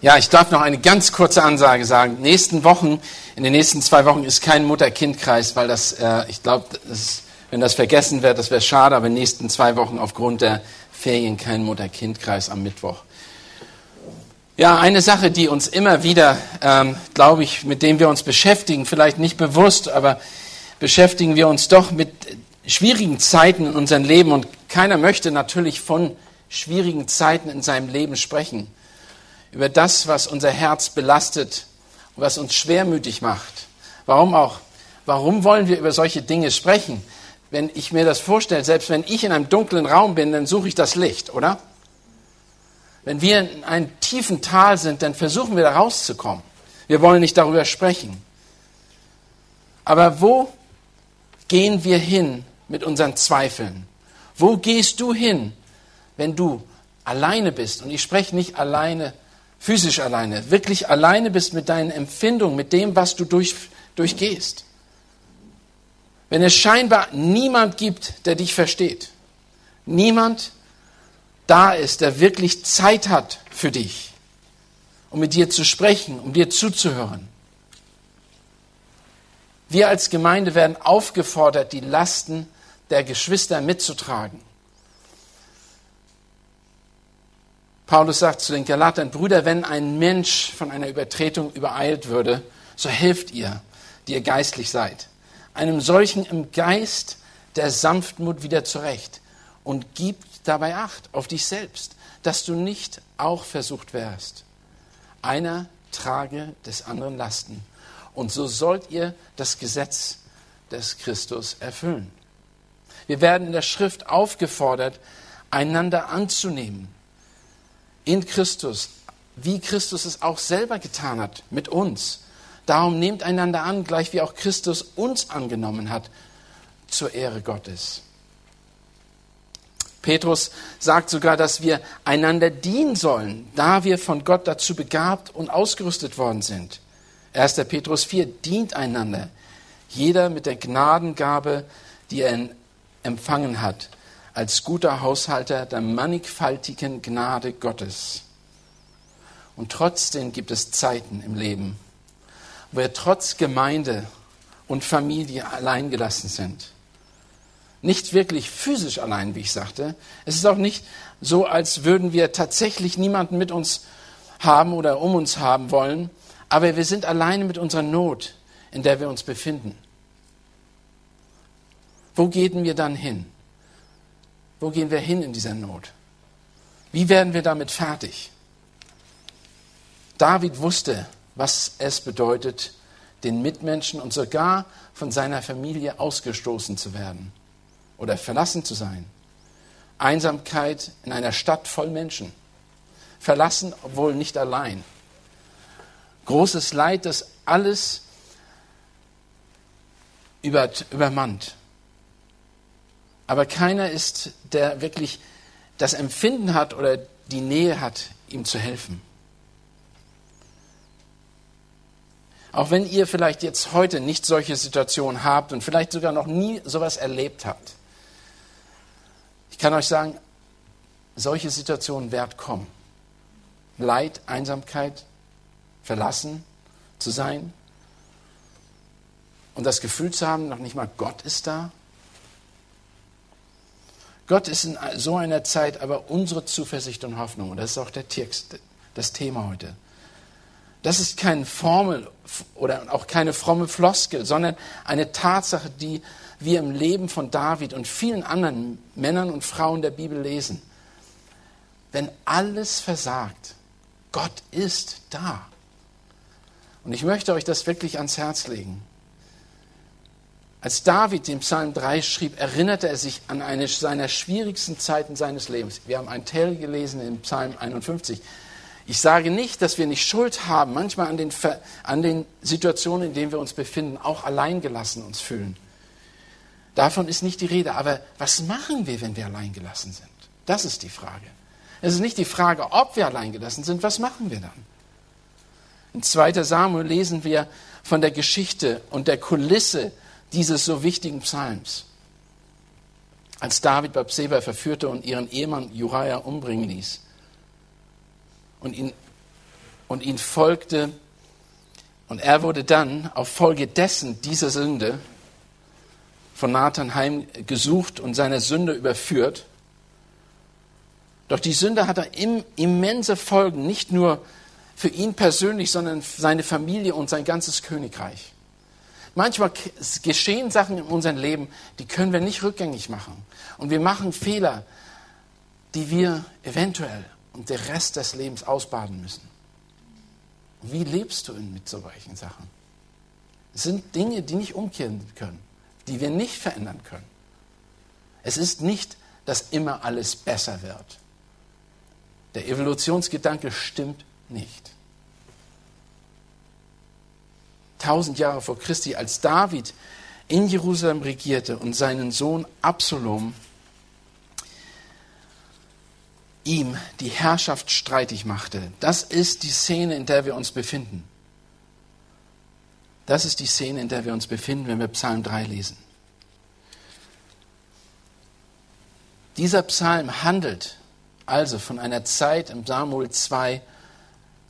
Ja, ich darf noch eine ganz kurze Ansage sagen. Nächsten Wochen, in den nächsten zwei Wochen ist kein Mutter-Kind-Kreis, weil das, äh, ich glaube, wenn das vergessen wird, das wäre schade, aber in den nächsten zwei Wochen aufgrund der Ferien kein Mutter-Kind-Kreis am Mittwoch. Ja, eine Sache, die uns immer wieder, ähm, glaube ich, mit dem wir uns beschäftigen, vielleicht nicht bewusst, aber beschäftigen wir uns doch mit schwierigen Zeiten in unserem Leben und keiner möchte natürlich von schwierigen Zeiten in seinem Leben sprechen über das, was unser Herz belastet und was uns schwermütig macht. Warum auch? Warum wollen wir über solche Dinge sprechen? Wenn ich mir das vorstelle, selbst wenn ich in einem dunklen Raum bin, dann suche ich das Licht, oder? Wenn wir in einem tiefen Tal sind, dann versuchen wir da rauszukommen. Wir wollen nicht darüber sprechen. Aber wo gehen wir hin mit unseren Zweifeln? Wo gehst du hin, wenn du alleine bist? Und ich spreche nicht alleine physisch alleine, wirklich alleine bist mit deinen Empfindungen, mit dem, was du durch, durchgehst. Wenn es scheinbar niemand gibt, der dich versteht, niemand da ist, der wirklich Zeit hat für dich, um mit dir zu sprechen, um dir zuzuhören. Wir als Gemeinde werden aufgefordert, die Lasten der Geschwister mitzutragen. Paulus sagt zu den Galatern, Brüder, wenn ein Mensch von einer Übertretung übereilt würde, so helft ihr, die ihr geistlich seid. Einem solchen im Geist der Sanftmut wieder zurecht und gib dabei Acht auf dich selbst, dass du nicht auch versucht wärst. Einer trage des anderen Lasten. Und so sollt ihr das Gesetz des Christus erfüllen. Wir werden in der Schrift aufgefordert, einander anzunehmen in Christus, wie Christus es auch selber getan hat mit uns. Darum nehmt einander an, gleich wie auch Christus uns angenommen hat, zur Ehre Gottes. Petrus sagt sogar, dass wir einander dienen sollen, da wir von Gott dazu begabt und ausgerüstet worden sind. 1. Petrus 4 dient einander, jeder mit der Gnadengabe, die er empfangen hat, als guter Haushalter der mannigfaltigen Gnade Gottes. Und trotzdem gibt es Zeiten im Leben, wo wir trotz Gemeinde und Familie alleingelassen sind. Nicht wirklich physisch allein, wie ich sagte. Es ist auch nicht so, als würden wir tatsächlich niemanden mit uns haben oder um uns haben wollen, aber wir sind alleine mit unserer Not, in der wir uns befinden. Wo gehen wir dann hin? Wo gehen wir hin in dieser Not? Wie werden wir damit fertig? David wusste, was es bedeutet, den Mitmenschen und sogar von seiner Familie ausgestoßen zu werden oder verlassen zu sein. Einsamkeit in einer Stadt voll Menschen. Verlassen, obwohl nicht allein. Großes Leid, das alles übermannt. Aber keiner ist, der wirklich das Empfinden hat oder die Nähe hat, ihm zu helfen. Auch wenn ihr vielleicht jetzt heute nicht solche Situationen habt und vielleicht sogar noch nie sowas erlebt habt. Ich kann euch sagen, solche Situationen werden kommen. Leid, Einsamkeit, verlassen zu sein und das Gefühl zu haben, noch nicht mal Gott ist da. Gott ist in so einer Zeit aber unsere Zuversicht und Hoffnung. Und das ist auch der Text, das Thema heute. Das ist keine Formel oder auch keine fromme Floskel, sondern eine Tatsache, die wir im Leben von David und vielen anderen Männern und Frauen der Bibel lesen. Wenn alles versagt, Gott ist da. Und ich möchte euch das wirklich ans Herz legen. Als David den Psalm 3 schrieb, erinnerte er sich an eine seiner schwierigsten Zeiten seines Lebens. Wir haben einen Teil gelesen im Psalm 51. Ich sage nicht, dass wir nicht Schuld haben, manchmal an den, an den Situationen, in denen wir uns befinden, auch alleingelassen uns fühlen. Davon ist nicht die Rede. Aber was machen wir, wenn wir alleingelassen sind? Das ist die Frage. Es ist nicht die Frage, ob wir alleingelassen sind, was machen wir dann? In 2. Samuel lesen wir von der Geschichte und der Kulisse dieses so wichtigen Psalms. Als David Bathseba verführte und ihren Ehemann Uriah umbringen ließ und ihn und ihn folgte. Und er wurde dann auf Folge dessen, dieser Sünde, von Nathan heimgesucht und seiner Sünde überführt. Doch die Sünde hatte immense Folgen, nicht nur für ihn persönlich, sondern für seine Familie und sein ganzes Königreich. Manchmal geschehen Sachen in unserem Leben, die können wir nicht rückgängig machen. Und wir machen Fehler, die wir eventuell und den Rest des Lebens ausbaden müssen. Wie lebst du mit solchen Sachen? Es sind Dinge, die nicht umkehren können, die wir nicht verändern können. Es ist nicht, dass immer alles besser wird. Der Evolutionsgedanke stimmt nicht. Tausend Jahre vor Christi, als David in Jerusalem regierte und seinen Sohn Absalom ihm die Herrschaft streitig machte. Das ist die Szene, in der wir uns befinden. Das ist die Szene, in der wir uns befinden, wenn wir Psalm 3 lesen. Dieser Psalm handelt also von einer Zeit im Samuel 2,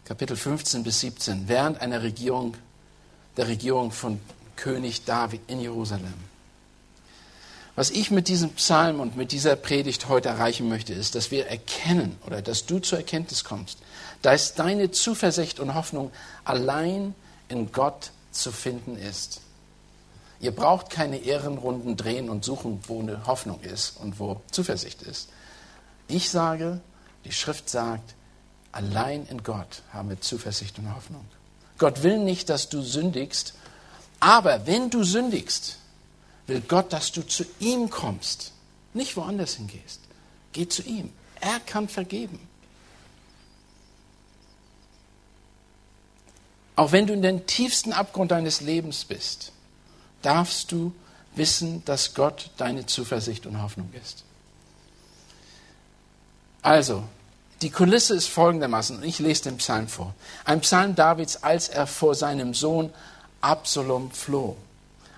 Kapitel 15 bis 17, während einer Regierung, der Regierung von König David in Jerusalem. Was ich mit diesem Psalm und mit dieser Predigt heute erreichen möchte, ist, dass wir erkennen oder dass du zur Erkenntnis kommst, dass deine Zuversicht und Hoffnung allein in Gott zu finden ist. Ihr braucht keine Ehrenrunden drehen und suchen, wo eine Hoffnung ist und wo Zuversicht ist. Ich sage, die Schrift sagt, allein in Gott haben wir Zuversicht und Hoffnung. Gott will nicht, dass du sündigst, aber wenn du sündigst, will Gott, dass du zu ihm kommst, nicht woanders hingehst. Geh zu ihm. Er kann vergeben. Auch wenn du in den tiefsten Abgrund deines Lebens bist, darfst du wissen, dass Gott deine Zuversicht und Hoffnung ist. Also, die Kulisse ist folgendermaßen, und ich lese den Psalm vor. Ein Psalm Davids, als er vor seinem Sohn Absalom floh.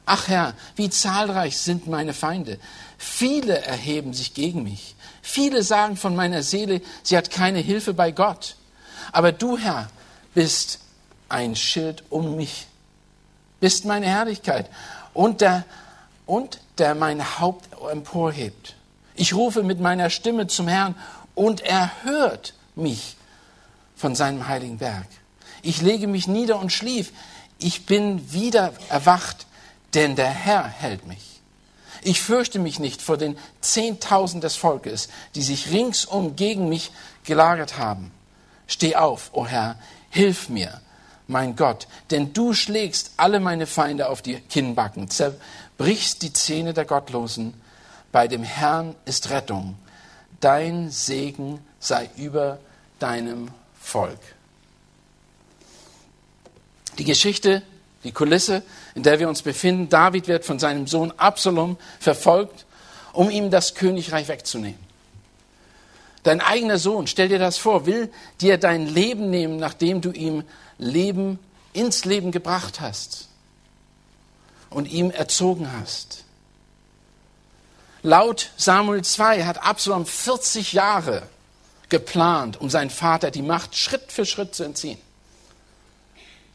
Ach Herr, wie zahlreich sind meine Feinde. Viele erheben sich gegen mich. Viele sagen von meiner Seele, sie hat keine Hilfe bei Gott. Aber du, Herr, bist ein Schild um mich, bist meine Herrlichkeit und der, und der mein Haupt emporhebt. Ich rufe mit meiner Stimme zum Herrn und er hört mich von seinem heiligen Berg. Ich lege mich nieder und schlief. Ich bin wieder erwacht denn der Herr hält mich. Ich fürchte mich nicht vor den Zehntausend des Volkes, die sich ringsum gegen mich gelagert haben. Steh auf, o oh Herr, hilf mir, mein Gott, denn du schlägst alle meine Feinde auf die Kinnbacken, zerbrichst die Zähne der Gottlosen. Bei dem Herrn ist Rettung. Dein Segen sei über deinem Volk. Die Geschichte die Kulisse, in der wir uns befinden. David wird von seinem Sohn Absalom verfolgt, um ihm das Königreich wegzunehmen. Dein eigener Sohn, stell dir das vor, will dir dein Leben nehmen, nachdem du ihm Leben ins Leben gebracht hast und ihm erzogen hast. Laut Samuel 2 hat Absalom 40 Jahre geplant, um seinem Vater die Macht Schritt für Schritt zu entziehen.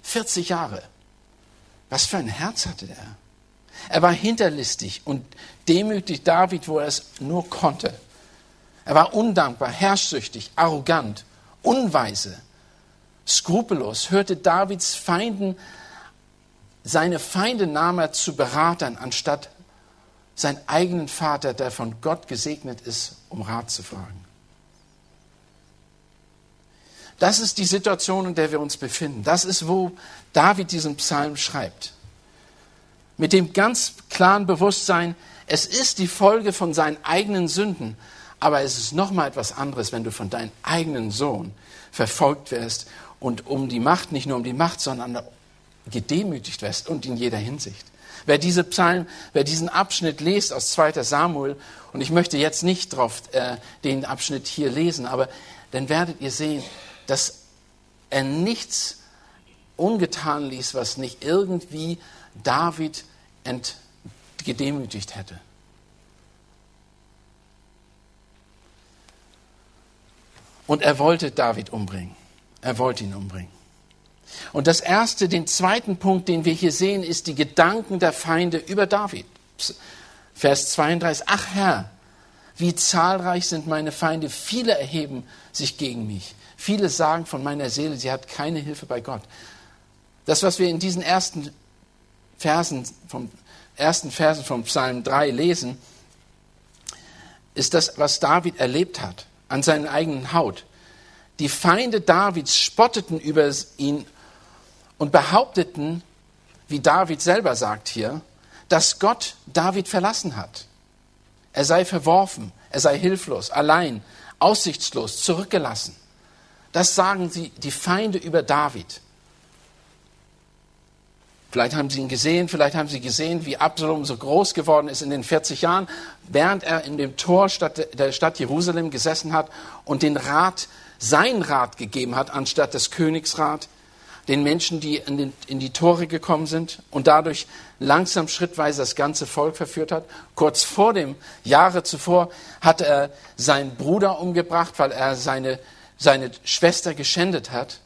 40 Jahre. Was für ein Herz hatte er? Er war hinterlistig und demütig David, wo er es nur konnte. Er war undankbar, herrschsüchtig, arrogant, unweise, skrupellos, hörte Davids Feinden, seine Feinde nahm er zu Beratern, anstatt seinen eigenen Vater, der von Gott gesegnet ist, um Rat zu fragen. Das ist die Situation, in der wir uns befinden. Das ist, wo David diesen Psalm schreibt. Mit dem ganz klaren Bewusstsein, es ist die Folge von seinen eigenen Sünden, aber es ist noch mal etwas anderes, wenn du von deinem eigenen Sohn verfolgt wirst und um die Macht, nicht nur um die Macht, sondern gedemütigt wirst und in jeder Hinsicht. Wer diese Psalm, wer diesen Abschnitt liest aus 2. Samuel, und ich möchte jetzt nicht drauf äh, den Abschnitt hier lesen, aber dann werdet ihr sehen, dass er nichts ungetan ließ, was nicht irgendwie David gedemütigt hätte. Und er wollte David umbringen. Er wollte ihn umbringen. Und das erste, den zweiten Punkt, den wir hier sehen, ist die Gedanken der Feinde über David. Vers 32. Ach Herr, wie zahlreich sind meine Feinde. Viele erheben sich gegen mich. Viele sagen von meiner Seele, sie hat keine Hilfe bei Gott. Das, was wir in diesen ersten Versen vom ersten Versen vom Psalm 3 lesen, ist das, was David erlebt hat an seiner eigenen Haut. Die Feinde Davids spotteten über ihn und behaupteten, wie David selber sagt hier, dass Gott David verlassen hat. Er sei verworfen, er sei hilflos, allein, aussichtslos, zurückgelassen. Das sagen sie, die Feinde über David. Vielleicht haben Sie ihn gesehen, vielleicht haben Sie gesehen, wie Absalom so groß geworden ist in den 40 Jahren, während er in dem Tor der Stadt Jerusalem gesessen hat und den Rat, seinen Rat gegeben hat, anstatt des Königsrat, den Menschen, die in, den, in die Tore gekommen sind und dadurch langsam schrittweise das ganze Volk verführt hat. Kurz vor dem Jahre zuvor hat er seinen Bruder umgebracht, weil er seine, seine Schwester geschändet hat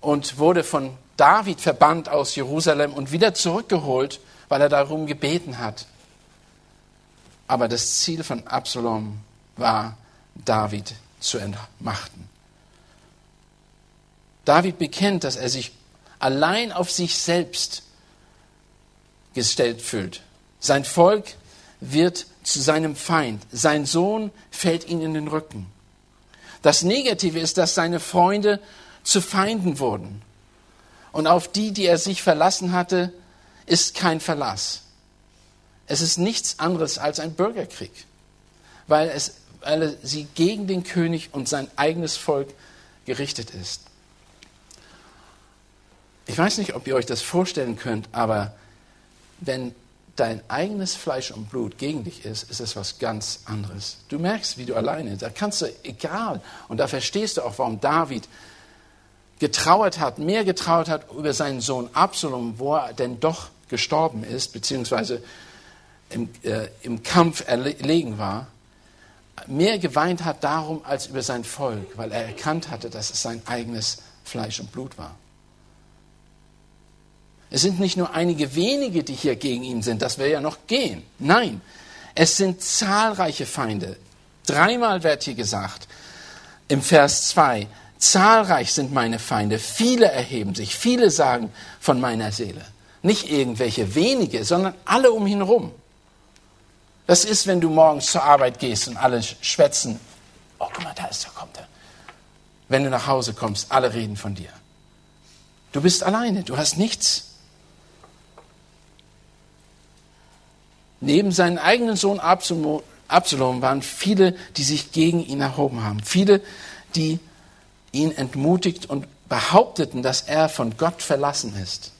und wurde von David verbannt aus Jerusalem und wieder zurückgeholt, weil er darum gebeten hat. Aber das Ziel von Absalom war, David zu entmachten. David bekennt, dass er sich allein auf sich selbst gestellt fühlt. Sein Volk wird zu seinem Feind. Sein Sohn fällt ihm in den Rücken. Das Negative ist, dass seine Freunde zu Feinden wurden. Und auf die, die er sich verlassen hatte, ist kein Verlass. Es ist nichts anderes als ein Bürgerkrieg, weil, es, weil sie gegen den König und sein eigenes Volk gerichtet ist. Ich weiß nicht, ob ihr euch das vorstellen könnt, aber wenn dein eigenes Fleisch und Blut gegen dich ist, ist es was ganz anderes. Du merkst, wie du alleine, da kannst du, egal, und da verstehst du auch, warum David getrauert hat, mehr getrauert hat über seinen Sohn Absalom, wo er denn doch gestorben ist, beziehungsweise im, äh, im Kampf erlegen war, mehr geweint hat darum als über sein Volk, weil er erkannt hatte, dass es sein eigenes Fleisch und Blut war. Es sind nicht nur einige wenige, die hier gegen ihn sind, das wäre ja noch gehen. Nein, es sind zahlreiche Feinde. Dreimal wird hier gesagt, im Vers 2, Zahlreich sind meine Feinde, viele erheben sich, viele sagen von meiner Seele. Nicht irgendwelche wenige, sondern alle um ihn herum. Das ist, wenn du morgens zur Arbeit gehst und alle schwätzen. Oh, guck mal, da ist er, kommt er. Wenn du nach Hause kommst, alle reden von dir. Du bist alleine, du hast nichts. Neben seinem eigenen Sohn Absalom waren viele, die sich gegen ihn erhoben haben. Viele, die ihn entmutigt und behaupteten, dass er von Gott verlassen ist.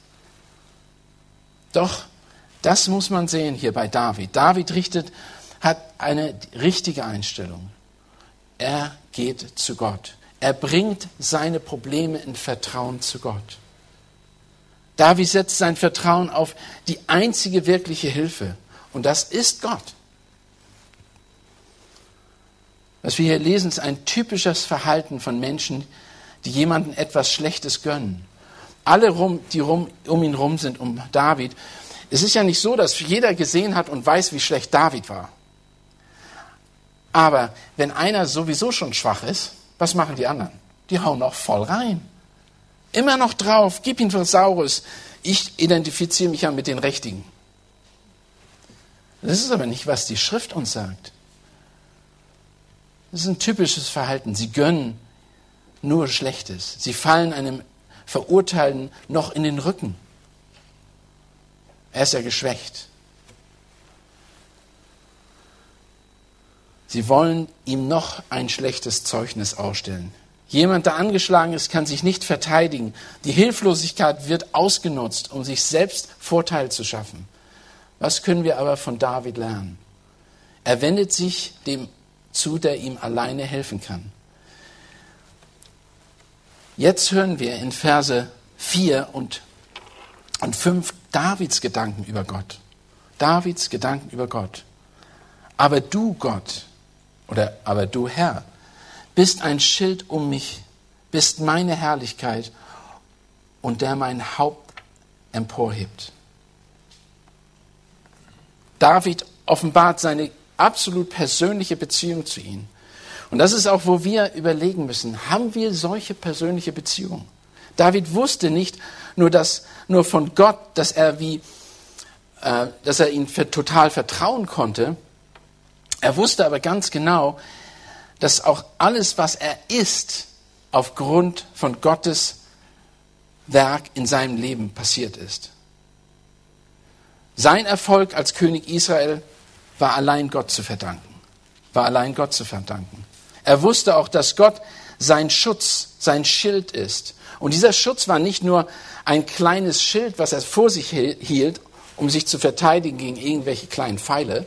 Doch das muss man sehen hier bei David. David richtet, hat eine richtige Einstellung. Er geht zu Gott. Er bringt seine Probleme in Vertrauen zu Gott. David setzt sein Vertrauen auf die einzige wirkliche Hilfe. Und das ist Gott. Was wir hier lesen, ist ein typisches Verhalten von Menschen, die jemandem etwas Schlechtes gönnen. Alle, rum, die rum, um ihn rum sind, um David. Es ist ja nicht so, dass jeder gesehen hat und weiß, wie schlecht David war. Aber wenn einer sowieso schon schwach ist, was machen die anderen? Die hauen auch voll rein. Immer noch drauf, gib ihn Saurus. Ich identifiziere mich ja mit den Richtigen. Das ist aber nicht, was die Schrift uns sagt. Das ist ein typisches Verhalten. Sie gönnen nur Schlechtes. Sie fallen einem Verurteilten noch in den Rücken. Er ist ja geschwächt. Sie wollen ihm noch ein schlechtes Zeugnis ausstellen. Jemand, der angeschlagen ist, kann sich nicht verteidigen. Die Hilflosigkeit wird ausgenutzt, um sich selbst Vorteil zu schaffen. Was können wir aber von David lernen? Er wendet sich dem zu, der ihm alleine helfen kann. Jetzt hören wir in Verse 4 und, und 5 Davids Gedanken über Gott. Davids Gedanken über Gott. Aber du, Gott, oder aber du, Herr, bist ein Schild um mich bist meine Herrlichkeit und der mein Haupt emporhebt. David offenbart seine absolut persönliche Beziehung zu ihm. Und das ist auch, wo wir überlegen müssen, haben wir solche persönliche Beziehungen? David wusste nicht nur, dass, nur von Gott, dass er, wie, äh, dass er für, total vertrauen konnte. Er wusste aber ganz genau, dass auch alles, was er ist, aufgrund von Gottes Werk in seinem Leben passiert ist. Sein Erfolg als König Israel war allein Gott zu verdanken. War allein Gott zu verdanken. Er wusste auch, dass Gott sein Schutz, sein Schild ist. Und dieser Schutz war nicht nur ein kleines Schild, was er vor sich hielt, um sich zu verteidigen gegen irgendwelche kleinen Pfeile,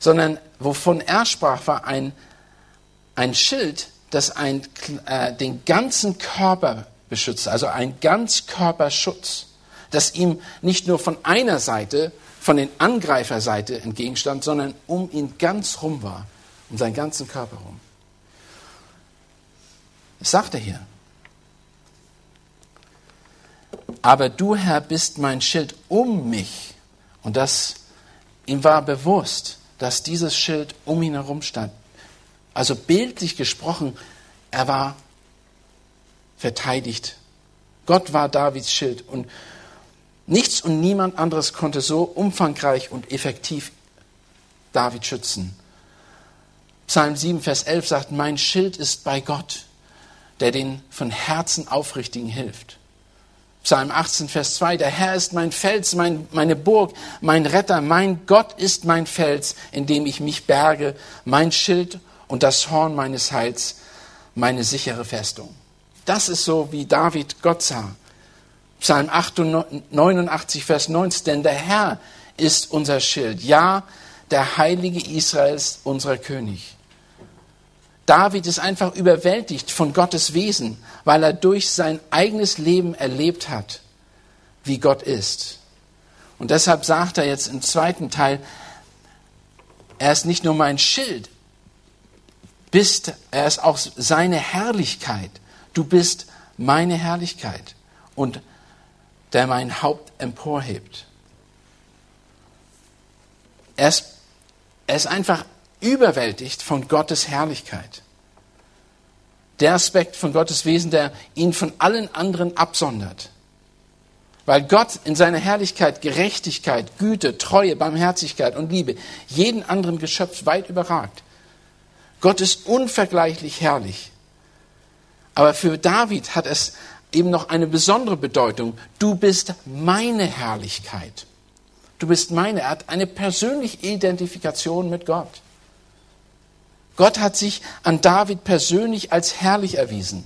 sondern wovon er sprach, war ein, ein Schild, das ein, äh, den ganzen Körper beschützt, also ein Ganzkörperschutz, das ihm nicht nur von einer Seite, von den Angreiferseite entgegenstand, sondern um ihn ganz rum war, um seinen ganzen Körper rum. Das sagt er hier. Aber du, Herr, bist mein Schild um mich. Und das, ihm war bewusst, dass dieses Schild um ihn herum stand. Also bildlich gesprochen, er war verteidigt. Gott war Davids Schild und nichts und niemand anderes konnte so umfangreich und effektiv David schützen. Psalm 7, Vers 11 sagt, mein Schild ist bei Gott, der den von Herzen Aufrichtigen hilft. Psalm 18, Vers 2, der Herr ist mein Fels, mein, meine Burg, mein Retter, mein Gott ist mein Fels, in dem ich mich berge, mein Schild und das Horn meines Heils, meine sichere Festung. Das ist so, wie David Gott sah. Psalm 89, Vers 19, denn der Herr ist unser Schild, ja, der Heilige Israels, unser König. David ist einfach überwältigt von Gottes Wesen, weil er durch sein eigenes Leben erlebt hat, wie Gott ist. Und deshalb sagt er jetzt im zweiten Teil, er ist nicht nur mein Schild, bist, er ist auch seine Herrlichkeit. Du bist meine Herrlichkeit und der mein Haupt emporhebt. Er ist, er ist einfach überwältigt von Gottes Herrlichkeit. Der Aspekt von Gottes Wesen, der ihn von allen anderen absondert. Weil Gott in seiner Herrlichkeit Gerechtigkeit, Güte, Treue, Barmherzigkeit und Liebe jeden anderen Geschöpf weit überragt. Gott ist unvergleichlich herrlich. Aber für David hat es eben noch eine besondere Bedeutung. Du bist meine Herrlichkeit. Du bist meine. Er hat eine persönliche Identifikation mit Gott. Gott hat sich an David persönlich als herrlich erwiesen.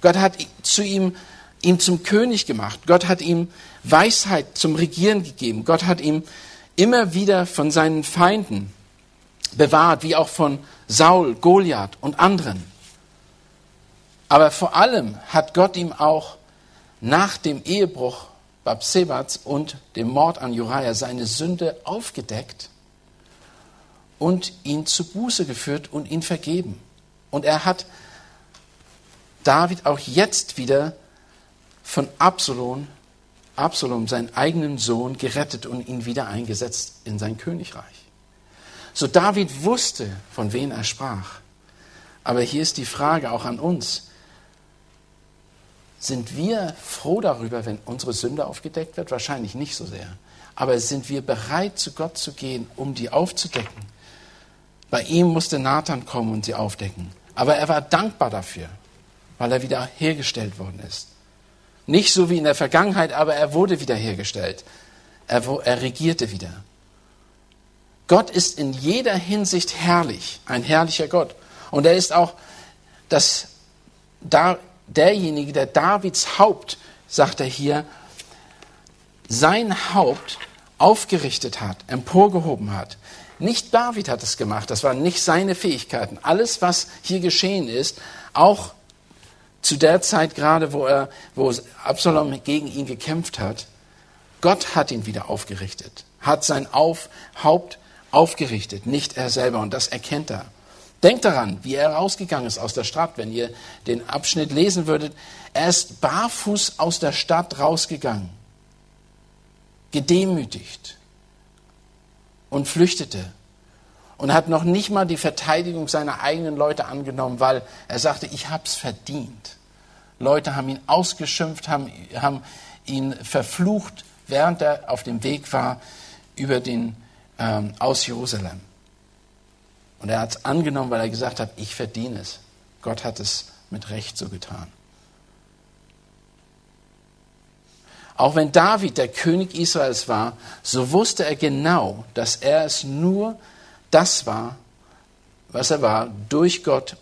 Gott hat zu ihm, ihn zum König gemacht. Gott hat ihm Weisheit zum Regieren gegeben. Gott hat ihm immer wieder von seinen Feinden bewahrt, wie auch von Saul, Goliath und anderen. Aber vor allem hat Gott ihm auch nach dem Ehebruch Babsebats und dem Mord an Uriah seine Sünde aufgedeckt und ihn zu Buße geführt und ihn vergeben. Und er hat David auch jetzt wieder von Absalom, Absalom, seinen eigenen Sohn, gerettet und ihn wieder eingesetzt in sein Königreich. So David wusste, von wem er sprach. Aber hier ist die Frage auch an uns. Sind wir froh darüber, wenn unsere Sünde aufgedeckt wird? Wahrscheinlich nicht so sehr. Aber sind wir bereit, zu Gott zu gehen, um die aufzudecken? Bei ihm musste Nathan kommen und sie aufdecken. Aber er war dankbar dafür, weil er wieder hergestellt worden ist. Nicht so wie in der Vergangenheit, aber er wurde wiederhergestellt. Er, er regierte wieder. Gott ist in jeder Hinsicht herrlich, ein herrlicher Gott. Und er ist auch das, da, derjenige, der Davids Haupt, sagt er hier, sein Haupt aufgerichtet hat, emporgehoben hat. Nicht David hat es gemacht, das waren nicht seine Fähigkeiten. Alles, was hier geschehen ist, auch zu der Zeit gerade, wo, er, wo Absalom gegen ihn gekämpft hat, Gott hat ihn wieder aufgerichtet, hat sein Auf, Haupt aufgerichtet, nicht er selber. Und das erkennt er. Denkt daran, wie er rausgegangen ist aus der Stadt. Wenn ihr den Abschnitt lesen würdet, er ist barfuß aus der Stadt rausgegangen, gedemütigt und flüchtete und hat noch nicht mal die Verteidigung seiner eigenen Leute angenommen, weil er sagte, ich hab's verdient. Leute haben ihn ausgeschimpft, haben, haben ihn verflucht, während er auf dem Weg war über den, ähm, aus Jerusalem. Und er hat es angenommen, weil er gesagt hat, ich verdiene es. Gott hat es mit Recht so getan. Auch wenn David der König Israels war, so wusste er genau, dass er es nur das war, was er war, durch Gott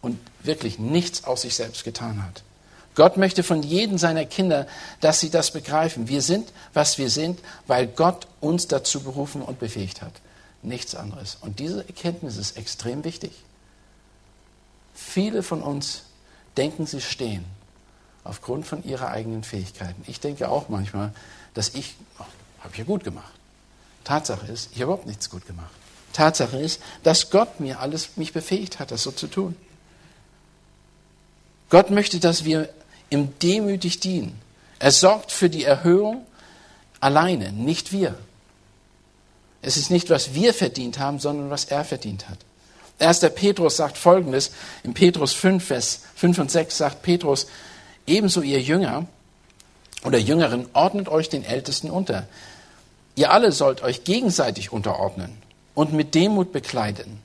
und wirklich nichts aus sich selbst getan hat. Gott möchte von jedem seiner Kinder, dass sie das begreifen. Wir sind, was wir sind, weil Gott uns dazu berufen und befähigt hat nichts anderes. Und diese Erkenntnis ist extrem wichtig. Viele von uns denken, sie stehen aufgrund von ihrer eigenen Fähigkeiten. Ich denke auch manchmal, dass ich, oh, habe ich ja gut gemacht. Tatsache ist, ich habe überhaupt nichts gut gemacht. Tatsache ist, dass Gott mir alles, mich befähigt hat, das so zu tun. Gott möchte, dass wir ihm demütig dienen. Er sorgt für die Erhöhung alleine, nicht wir. Es ist nicht, was wir verdient haben, sondern was er verdient hat. Erster Petrus sagt folgendes, in Petrus 5, Vers 5 und 6 sagt Petrus, ebenso ihr Jünger oder Jüngeren, ordnet euch den Ältesten unter. Ihr alle sollt euch gegenseitig unterordnen und mit Demut bekleiden.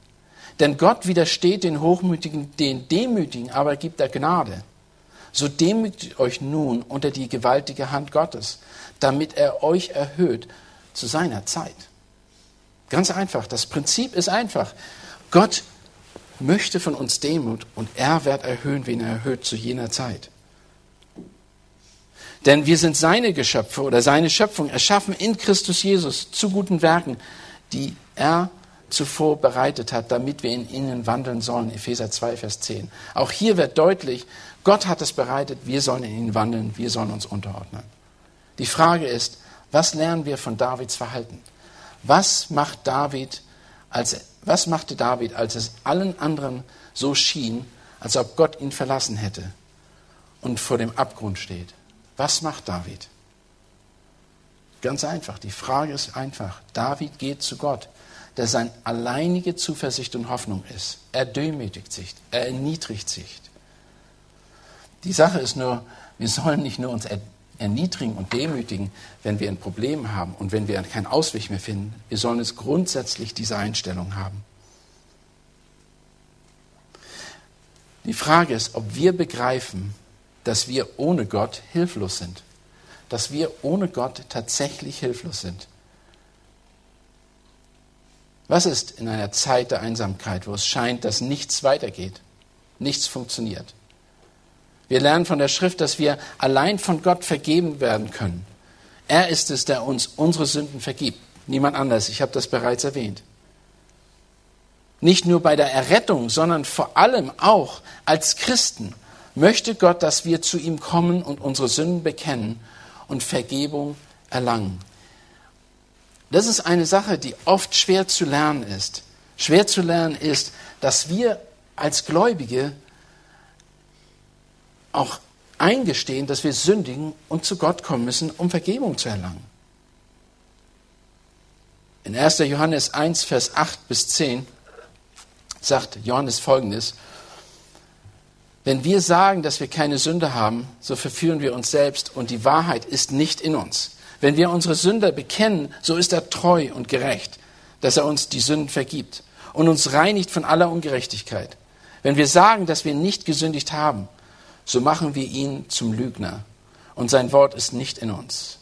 Denn Gott widersteht den Hochmütigen, den Demütigen, aber gibt er Gnade. So demütigt euch nun unter die gewaltige Hand Gottes, damit er euch erhöht zu seiner Zeit. Ganz einfach. Das Prinzip ist einfach. Gott möchte von uns Demut und er wird erhöhen, wen er erhöht zu jener Zeit. Denn wir sind seine Geschöpfe oder seine Schöpfung, erschaffen in Christus Jesus zu guten Werken, die er zuvor bereitet hat, damit wir in ihnen wandeln sollen. Epheser 2, Vers 10. Auch hier wird deutlich, Gott hat es bereitet, wir sollen in ihnen wandeln, wir sollen uns unterordnen. Die Frage ist, was lernen wir von Davids Verhalten? Was macht David, als, was machte David, als es allen anderen so schien, als ob Gott ihn verlassen hätte und vor dem Abgrund steht? Was macht David? Ganz einfach. Die Frage ist einfach. David geht zu Gott, der sein alleinige Zuversicht und Hoffnung ist. Er demütigt sich, er erniedrigt sich. Die Sache ist nur, wir sollen nicht nur uns erniedrigen und demütigen, wenn wir ein Problem haben und wenn wir keinen Ausweg mehr finden. Wir sollen es grundsätzlich diese Einstellung haben. Die Frage ist, ob wir begreifen, dass wir ohne Gott hilflos sind. Dass wir ohne Gott tatsächlich hilflos sind. Was ist in einer Zeit der Einsamkeit, wo es scheint, dass nichts weitergeht, nichts funktioniert? Wir lernen von der Schrift, dass wir allein von Gott vergeben werden können. Er ist es, der uns unsere Sünden vergibt. Niemand anders. Ich habe das bereits erwähnt. Nicht nur bei der Errettung, sondern vor allem auch als Christen möchte Gott, dass wir zu ihm kommen und unsere Sünden bekennen und Vergebung erlangen. Das ist eine Sache, die oft schwer zu lernen ist. Schwer zu lernen ist, dass wir als Gläubige auch eingestehen, dass wir sündigen und zu Gott kommen müssen, um Vergebung zu erlangen. In 1. Johannes 1, Vers 8 bis 10 sagt Johannes folgendes, wenn wir sagen, dass wir keine Sünde haben, so verführen wir uns selbst und die Wahrheit ist nicht in uns. Wenn wir unsere Sünder bekennen, so ist er treu und gerecht, dass er uns die Sünden vergibt und uns reinigt von aller Ungerechtigkeit. Wenn wir sagen, dass wir nicht gesündigt haben, so machen wir ihn zum Lügner und sein Wort ist nicht in uns.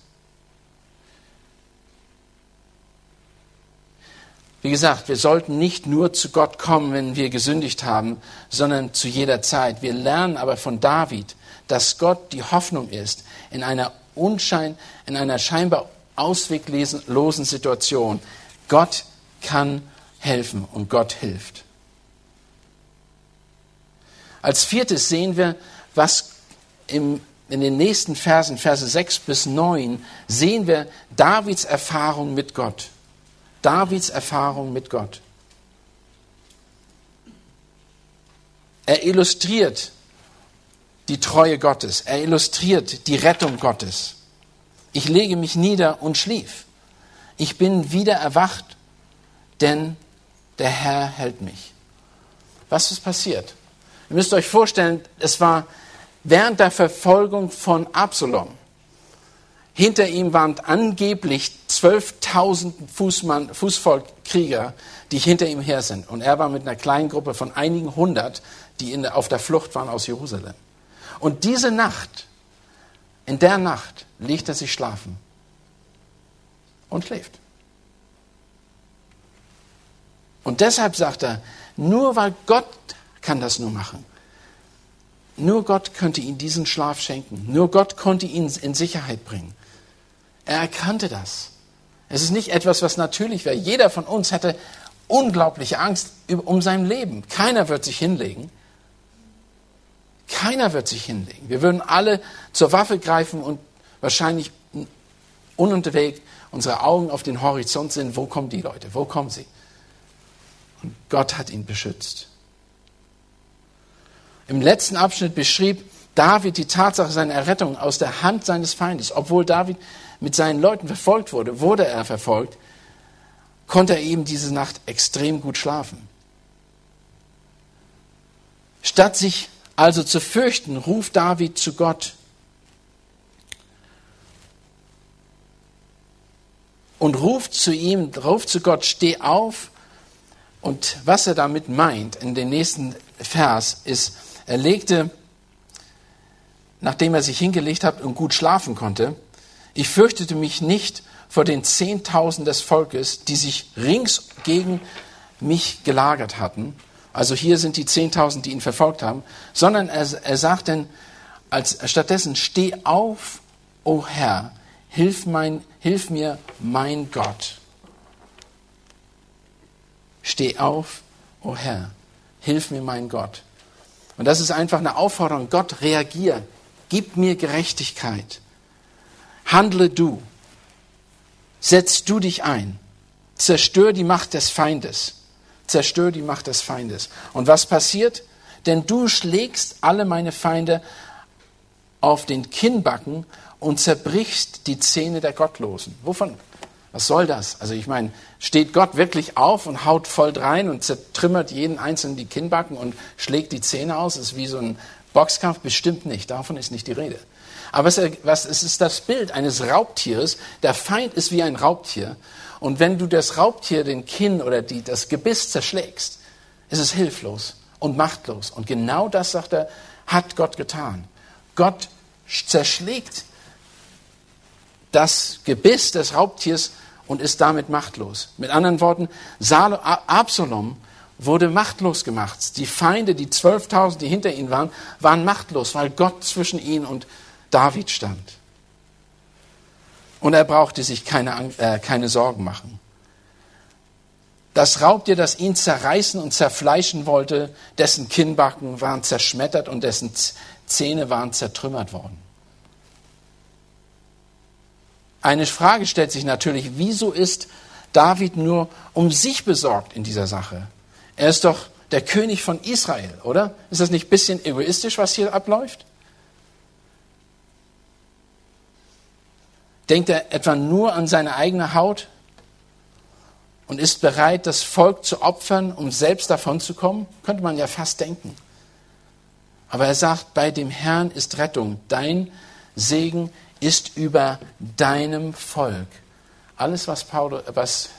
Wie gesagt, wir sollten nicht nur zu Gott kommen, wenn wir gesündigt haben, sondern zu jeder Zeit. Wir lernen aber von David, dass Gott die Hoffnung ist in einer unschein, in einer scheinbar ausweglosen Situation. Gott kann helfen und Gott hilft. Als viertes sehen wir, was im, in den nächsten Versen, Verse 6 bis 9, sehen wir Davids Erfahrung mit Gott. Davids Erfahrung mit Gott. Er illustriert die Treue Gottes. Er illustriert die Rettung Gottes. Ich lege mich nieder und schlief. Ich bin wieder erwacht, denn der Herr hält mich. Was ist passiert? Ihr müsst euch vorstellen, es war während der Verfolgung von Absalom. Hinter ihm waren angeblich 12.000 Fußmann, Fußvolk Krieger, die hinter ihm her sind. Und er war mit einer kleinen Gruppe von einigen hundert, die in, auf der Flucht waren aus Jerusalem. Und diese Nacht, in der Nacht, legt er sich schlafen und schläft. Und deshalb sagt er, nur weil Gott kann das nur machen. Nur Gott könnte ihm diesen Schlaf schenken. Nur Gott konnte ihn in Sicherheit bringen. Er erkannte das. Es ist nicht etwas, was natürlich wäre. Jeder von uns hätte unglaubliche Angst um sein Leben. Keiner wird sich hinlegen. Keiner wird sich hinlegen. Wir würden alle zur Waffe greifen und wahrscheinlich ununterwegs unsere Augen auf den Horizont sind. Wo kommen die Leute? Wo kommen sie? Und Gott hat ihn beschützt. Im letzten Abschnitt beschrieb David die Tatsache seiner Errettung aus der Hand seines Feindes. Obwohl David mit seinen Leuten verfolgt wurde, wurde er verfolgt, konnte er eben diese Nacht extrem gut schlafen. Statt sich also zu fürchten, ruft David zu Gott und ruft zu ihm, ruft zu Gott, steh auf. Und was er damit meint in den nächsten Vers ist, er legte, nachdem er sich hingelegt hat und gut schlafen konnte, ich fürchtete mich nicht vor den Zehntausend des Volkes, die sich rings gegen mich gelagert hatten. Also hier sind die Zehntausend, die ihn verfolgt haben, sondern er, er sagt dann als, stattdessen, steh auf, o oh Herr, hilf, mein, hilf mir, mein Gott. Steh auf, o oh Herr, hilf mir, mein Gott. Und das ist einfach eine Aufforderung. Gott, reagier. Gib mir Gerechtigkeit. Handle du. Setz du dich ein. Zerstör die Macht des Feindes. Zerstör die Macht des Feindes. Und was passiert? Denn du schlägst alle meine Feinde auf den Kinnbacken und zerbrichst die Zähne der Gottlosen. Wovon? Was soll das? Also ich meine, steht Gott wirklich auf und haut voll drein und zertrümmert jeden einzelnen die Kinnbacken und schlägt die Zähne aus? Ist wie so ein Boxkampf? Bestimmt nicht. Davon ist nicht die Rede. Aber was, was, es ist das Bild eines Raubtieres. Der Feind ist wie ein Raubtier. Und wenn du das Raubtier, den Kinn oder die, das Gebiss zerschlägst, ist es hilflos und machtlos. Und genau das, sagt er, hat Gott getan. Gott zerschlägt das Gebiss des Raubtiers und ist damit machtlos. Mit anderen Worten, Absalom wurde machtlos gemacht. Die Feinde, die 12.000, die hinter ihm waren, waren machtlos, weil Gott zwischen ihnen und David stand. Und er brauchte sich keine, äh, keine Sorgen machen. Das Raubtier, das ihn zerreißen und zerfleischen wollte, dessen Kinnbacken waren zerschmettert und dessen Zähne waren zertrümmert worden. Eine Frage stellt sich natürlich, wieso ist David nur um sich besorgt in dieser Sache? Er ist doch der König von Israel, oder? Ist das nicht ein bisschen egoistisch, was hier abläuft? Denkt er etwa nur an seine eigene Haut und ist bereit, das Volk zu opfern, um selbst davon zu kommen? Könnte man ja fast denken. Aber er sagt, bei dem Herrn ist Rettung. Dein Segen ist über deinem Volk. Alles, was, Paul, was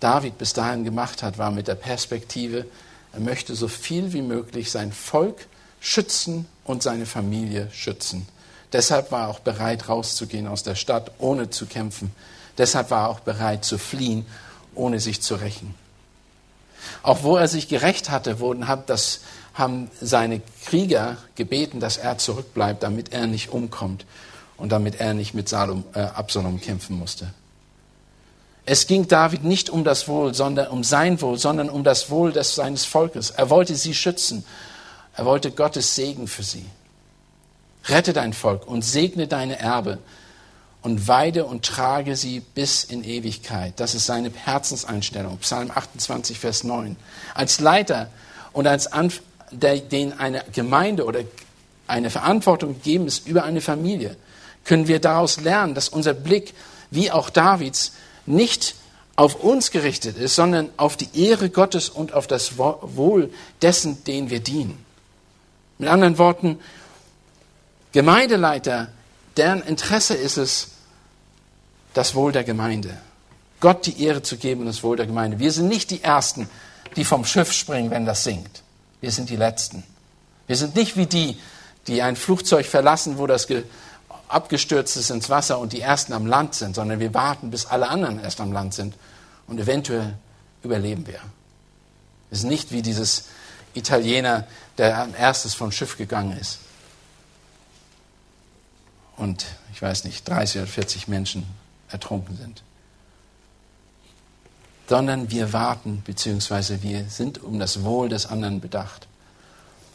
David bis dahin gemacht hat, war mit der Perspektive, er möchte so viel wie möglich sein Volk schützen und seine Familie schützen. Deshalb war er auch bereit, rauszugehen aus der Stadt, ohne zu kämpfen. Deshalb war er auch bereit zu fliehen, ohne sich zu rächen. Auch wo er sich gerecht hatte, wurden, das, haben seine Krieger gebeten, dass er zurückbleibt, damit er nicht umkommt und damit er nicht mit Salom, äh, Absalom kämpfen musste. Es ging David nicht um das Wohl, sondern um sein Wohl, sondern um das Wohl des, seines Volkes. Er wollte sie schützen. Er wollte Gottes Segen für sie. Rette dein Volk und segne deine Erbe und weide und trage sie bis in Ewigkeit. Das ist seine Herzenseinstellung. Psalm 28, Vers 9. Als Leiter und als, Anf der, denen eine Gemeinde oder eine Verantwortung gegeben ist über eine Familie, können wir daraus lernen, dass unser Blick, wie auch Davids, nicht auf uns gerichtet ist, sondern auf die Ehre Gottes und auf das Wohl dessen, den wir dienen. Mit anderen Worten, Gemeindeleiter, deren Interesse ist es, das Wohl der Gemeinde. Gott die Ehre zu geben und das Wohl der Gemeinde. Wir sind nicht die Ersten, die vom Schiff springen, wenn das sinkt. Wir sind die Letzten. Wir sind nicht wie die, die ein Flugzeug verlassen, wo das abgestürzt ist ins Wasser und die Ersten am Land sind, sondern wir warten, bis alle anderen erst am Land sind und eventuell überleben wir. Wir sind nicht wie dieses Italiener, der am erstes vom Schiff gegangen ist und ich weiß nicht, 30 oder 40 Menschen ertrunken sind. Sondern wir warten, beziehungsweise wir sind um das Wohl des anderen bedacht.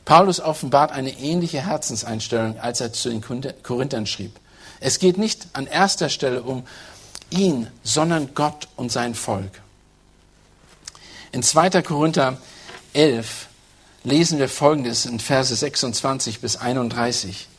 Paulus offenbart eine ähnliche Herzenseinstellung, als er zu den Korinthern schrieb. Es geht nicht an erster Stelle um ihn, sondern Gott und sein Volk. In 2. Korinther 11 lesen wir Folgendes in Verse 26 bis 31.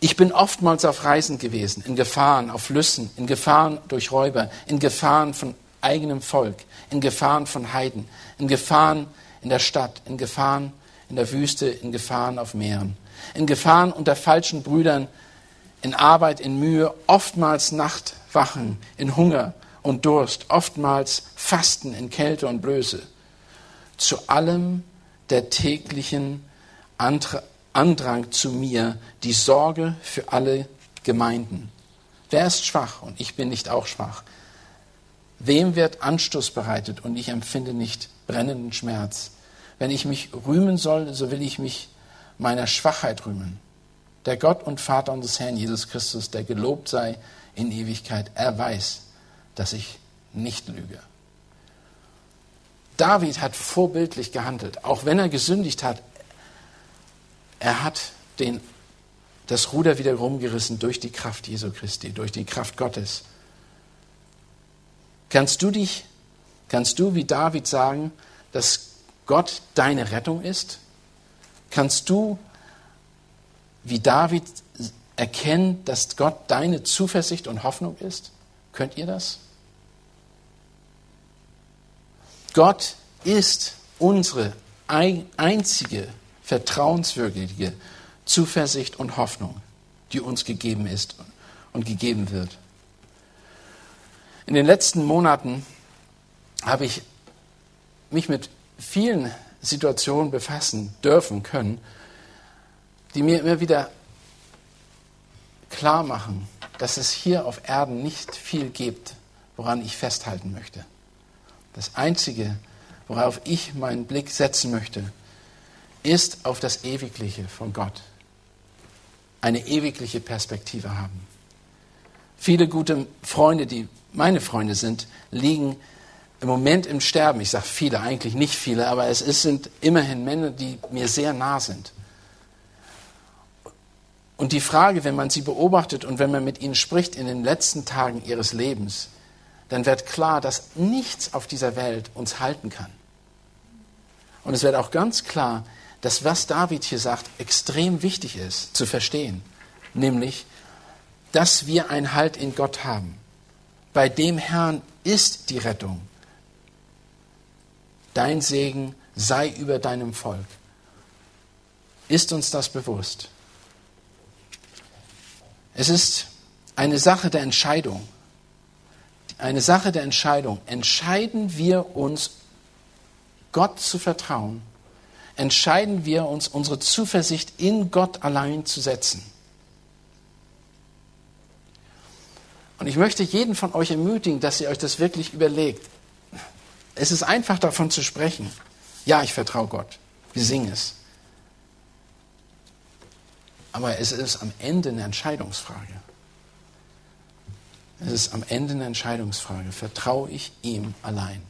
Ich bin oftmals auf Reisen gewesen, in Gefahren, auf Lüssen, in Gefahren durch Räuber, in Gefahren von eigenem Volk, in Gefahren von Heiden, in Gefahren in der Stadt, in Gefahren in der Wüste, in Gefahren auf Meeren, in Gefahren unter falschen Brüdern, in Arbeit, in Mühe, oftmals Nachtwachen, in Hunger und Durst, oftmals Fasten, in Kälte und Blöße. Zu allem der täglichen Antrag Andrang zu mir, die Sorge für alle Gemeinden. Wer ist schwach und ich bin nicht auch schwach? Wem wird Anstoß bereitet und ich empfinde nicht brennenden Schmerz? Wenn ich mich rühmen soll, so will ich mich meiner Schwachheit rühmen. Der Gott und Vater unseres Herrn Jesus Christus, der gelobt sei in Ewigkeit, er weiß, dass ich nicht lüge. David hat vorbildlich gehandelt, auch wenn er gesündigt hat. Er hat den, das Ruder wieder rumgerissen durch die Kraft Jesu Christi, durch die Kraft Gottes. Kannst du dich, kannst du wie David sagen, dass Gott deine Rettung ist? Kannst du wie David erkennen, dass Gott deine Zuversicht und Hoffnung ist? Könnt ihr das? Gott ist unsere einzige vertrauenswürdige Zuversicht und Hoffnung, die uns gegeben ist und gegeben wird. In den letzten Monaten habe ich mich mit vielen Situationen befassen dürfen können, die mir immer wieder klar machen, dass es hier auf Erden nicht viel gibt, woran ich festhalten möchte. Das Einzige, worauf ich meinen Blick setzen möchte, ist auf das Ewigliche von Gott. Eine ewigliche Perspektive haben. Viele gute Freunde, die meine Freunde sind, liegen im Moment im Sterben. Ich sage viele, eigentlich nicht viele, aber es sind immerhin Männer, die mir sehr nah sind. Und die Frage, wenn man sie beobachtet und wenn man mit ihnen spricht in den letzten Tagen ihres Lebens, dann wird klar, dass nichts auf dieser Welt uns halten kann. Und es wird auch ganz klar, dass was David hier sagt, extrem wichtig ist zu verstehen. Nämlich, dass wir ein Halt in Gott haben. Bei dem Herrn ist die Rettung. Dein Segen sei über deinem Volk. Ist uns das bewusst? Es ist eine Sache der Entscheidung. Eine Sache der Entscheidung. Entscheiden wir uns, Gott zu vertrauen entscheiden wir uns, unsere Zuversicht in Gott allein zu setzen. Und ich möchte jeden von euch ermutigen, dass ihr euch das wirklich überlegt. Es ist einfach davon zu sprechen. Ja, ich vertraue Gott. Wir singen es. Aber es ist am Ende eine Entscheidungsfrage. Es ist am Ende eine Entscheidungsfrage. Vertraue ich ihm allein?